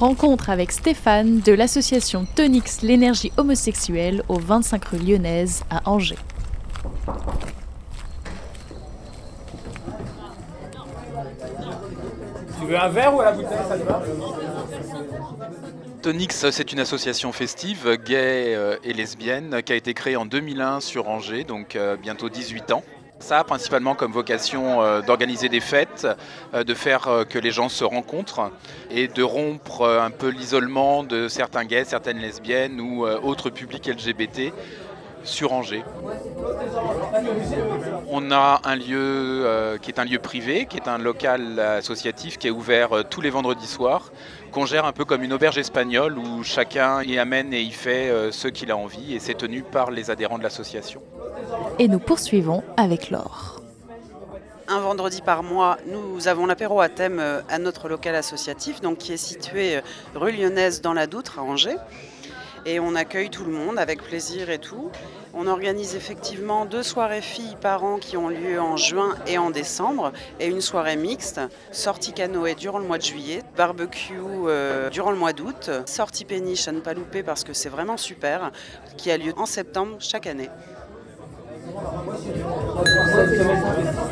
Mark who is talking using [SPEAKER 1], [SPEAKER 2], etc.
[SPEAKER 1] Rencontre avec Stéphane de l'association Tonix l'énergie homosexuelle au 25 rue Lyonnaise à Angers.
[SPEAKER 2] Tu veux un verre ou à la bouteille ça te va?
[SPEAKER 3] Tonix, c'est une association festive gay euh, et lesbienne qui a été créée en 2001 sur Angers, donc euh, bientôt 18 ans. Ça a principalement comme vocation euh, d'organiser des fêtes, de faire que les gens se rencontrent et de rompre un peu l'isolement de certains gays, certaines lesbiennes ou autres publics LGBT sur Angers. On a un lieu euh, qui est un lieu privé, qui est un local associatif qui est ouvert euh, tous les vendredis soirs, qu'on gère un peu comme une auberge espagnole où chacun y amène et y fait euh, ce qu'il a envie et c'est tenu par les adhérents de l'association.
[SPEAKER 1] Et nous poursuivons avec Laure.
[SPEAKER 4] Un vendredi par mois, nous avons l'apéro à thème à notre local associatif, donc qui est situé rue Lyonnaise dans la Doutre à Angers et on accueille tout le monde avec plaisir et tout. On organise effectivement deux soirées filles par an qui ont lieu en juin et en décembre et une soirée mixte, sortie canoë durant le mois de juillet, barbecue euh, durant le mois d'août, sortie péniche à ne pas louper parce que c'est vraiment super, qui a lieu en septembre chaque année. 最終日の朝です。